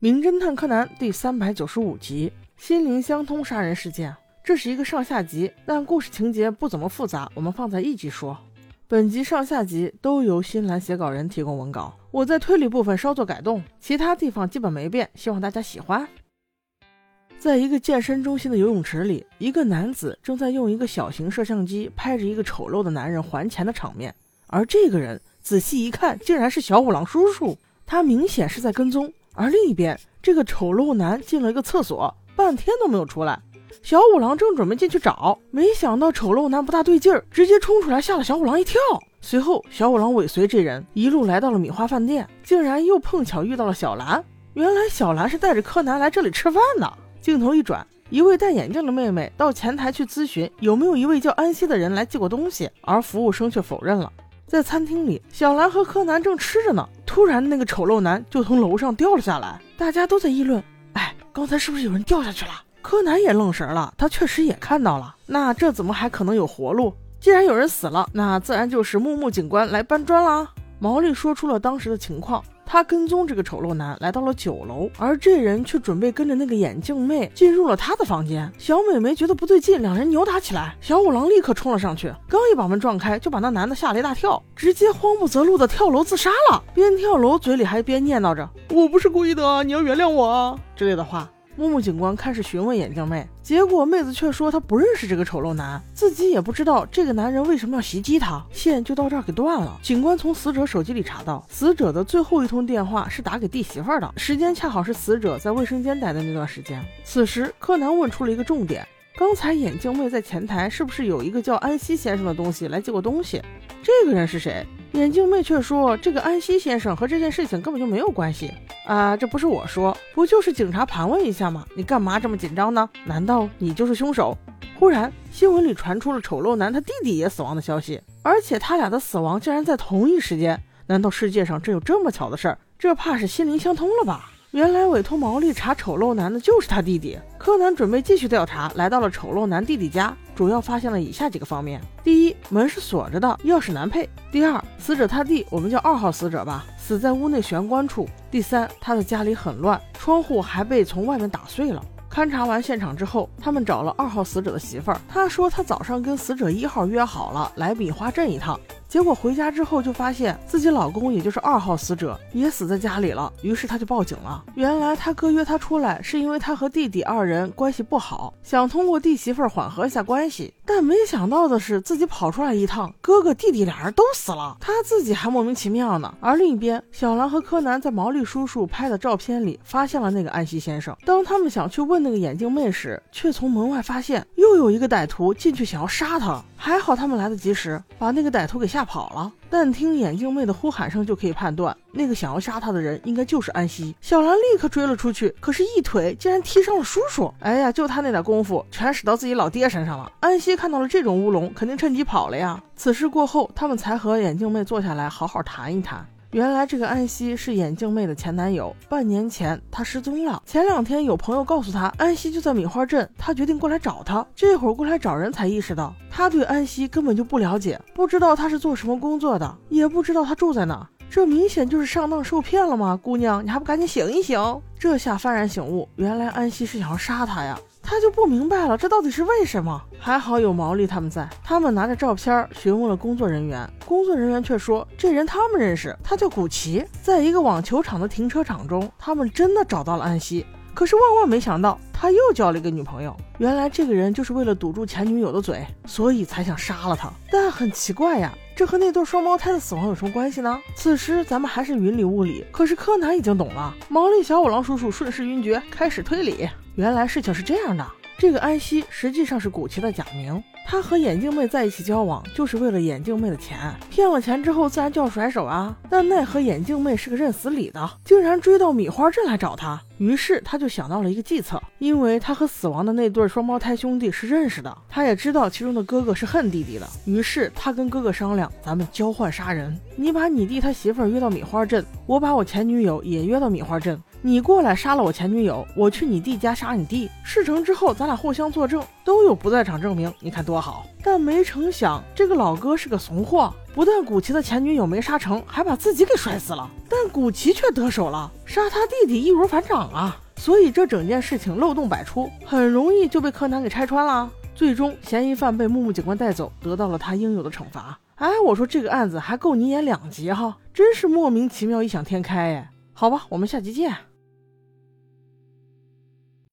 名侦探柯南第三百九十五集：心灵相通杀人事件。这是一个上下集，但故事情节不怎么复杂，我们放在一集说。本集上下集都由新兰写稿人提供文稿，我在推理部分稍作改动，其他地方基本没变，希望大家喜欢。在一个健身中心的游泳池里，一个男子正在用一个小型摄像机拍着一个丑陋的男人还钱的场面，而这个人仔细一看，竟然是小五郎叔叔。他明显是在跟踪，而另一边，这个丑陋男进了一个厕所，半天都没有出来。小五郎正准备进去找，没想到丑陋男不大对劲儿，直接冲出来，吓了小五郎一跳。随后，小五郎尾随这人一路来到了米花饭店，竟然又碰巧遇到了小兰。原来小兰是带着柯南来这里吃饭的。镜头一转，一位戴眼镜的妹妹到前台去咨询有没有一位叫安西的人来寄过东西，而服务生却否认了。在餐厅里，小兰和柯南正吃着呢，突然那个丑陋男就从楼上掉了下来，大家都在议论：“哎，刚才是不是有人掉下去了？”柯南也愣神了，他确实也看到了。那这怎么还可能有活路？既然有人死了，那自然就是木木警官来搬砖啦。毛利说出了当时的情况。他跟踪这个丑陋男来到了九楼，而这人却准备跟着那个眼镜妹进入了他的房间。小美没觉得不对劲，两人扭打起来。小五郎立刻冲了上去，刚一把门撞开，就把那男的吓了一大跳，直接慌不择路的跳楼自杀了。边跳楼嘴里还边念叨着：“我不是故意的，你要原谅我啊”之类的话。木木警官开始询问眼镜妹，结果妹子却说她不认识这个丑陋男，自己也不知道这个男人为什么要袭击她。线就到这儿给断了。警官从死者手机里查到，死者的最后一通电话是打给弟媳妇儿的，时间恰好是死者在卫生间待的那段时间。此时，柯南问出了一个重点：刚才眼镜妹在前台是不是有一个叫安西先生的东西来寄过东西？这个人是谁？眼镜妹却说：“这个安西先生和这件事情根本就没有关系啊！这不是我说，不就是警察盘问一下吗？你干嘛这么紧张呢？难道你就是凶手？”忽然，新闻里传出了丑陋男他弟弟也死亡的消息，而且他俩的死亡竟然在同一时间。难道世界上真有这么巧的事儿？这怕是心灵相通了吧？原来委托毛利查丑陋男的就是他弟弟。柯南准备继续调查，来到了丑陋男弟弟家，主要发现了以下几个方面：第一，门是锁着的，钥匙难配；第二，死者他弟，我们叫二号死者吧，死在屋内玄关处；第三，他的家里很乱，窗户还被从外面打碎了。勘察完现场之后，他们找了二号死者的媳妇儿，他说他早上跟死者一号约好了来米花镇一趟。结果回家之后就发现自己老公，也就是二号死者，也死在家里了。于是她就报警了。原来她哥约她出来，是因为他和弟弟二人关系不好，想通过弟媳妇缓和一下关系。但没想到的是，自己跑出来一趟，哥哥弟弟俩人都死了，他自己还莫名其妙呢。而另一边，小兰和柯南在毛利叔叔拍的照片里发现了那个安西先生。当他们想去问那个眼镜妹时，却从门外发现又有一个歹徒进去想要杀他。还好他们来得及时，把那个歹徒给吓跑了。但听眼镜妹的呼喊声就可以判断，那个想要杀她的人应该就是安西。小兰立刻追了出去，可是，一腿竟然踢伤了叔叔。哎呀，就他那点功夫，全使到自己老爹身上了。安西看到了这种乌龙，肯定趁机跑了呀。此事过后，他们才和眼镜妹坐下来好好谈一谈。原来这个安西是眼镜妹的前男友，半年前他失踪了。前两天有朋友告诉他，安西就在米花镇，他决定过来找他。这会儿过来找人，才意识到他对安西根本就不了解，不知道他是做什么工作的，也不知道他住在哪。这明显就是上当受骗了吗？姑娘，你还不赶紧醒一醒！这下幡然醒悟，原来安西是想要杀他呀。他就不明白了，这到底是为什么？还好有毛利他们在，他们拿着照片询问了工作人员，工作人员却说这人他们认识，他叫古奇，在一个网球场的停车场中，他们真的找到了安西。可是万万没想到，他又交了一个女朋友。原来这个人就是为了堵住前女友的嘴，所以才想杀了他。但很奇怪呀，这和那对双胞胎的死亡有什么关系呢？此时咱们还是云里雾里，可是柯南已经懂了。毛利小五郎叔叔顺势晕厥，开始推理。原来事情是这样的，这个安西实际上是古奇的假名，他和眼镜妹在一起交往，就是为了眼镜妹的钱，骗了钱之后自然就要甩手啊。但奈何眼镜妹是个认死理的，竟然追到米花镇来找他，于是他就想到了一个计策，因为他和死亡的那对双胞胎兄弟是认识的，他也知道其中的哥哥是恨弟弟的，于是他跟哥哥商量，咱们交换杀人，你把你弟他媳妇儿约到米花镇，我把我前女友也约到米花镇。你过来杀了我前女友，我去你弟家杀你弟。事成之后，咱俩互相作证，都有不在场证明，你看多好。但没成想，这个老哥是个怂货。不但古奇的前女友没杀成，还把自己给摔死了，但古奇却得手了，杀他弟弟易如反掌啊！所以这整件事情漏洞百出，很容易就被柯南给拆穿了。最终，嫌疑犯被木木警官带走，得到了他应有的惩罚。哎，我说这个案子还够你演两集哈，真是莫名其妙，异想天开哎。好吧，我们下集见。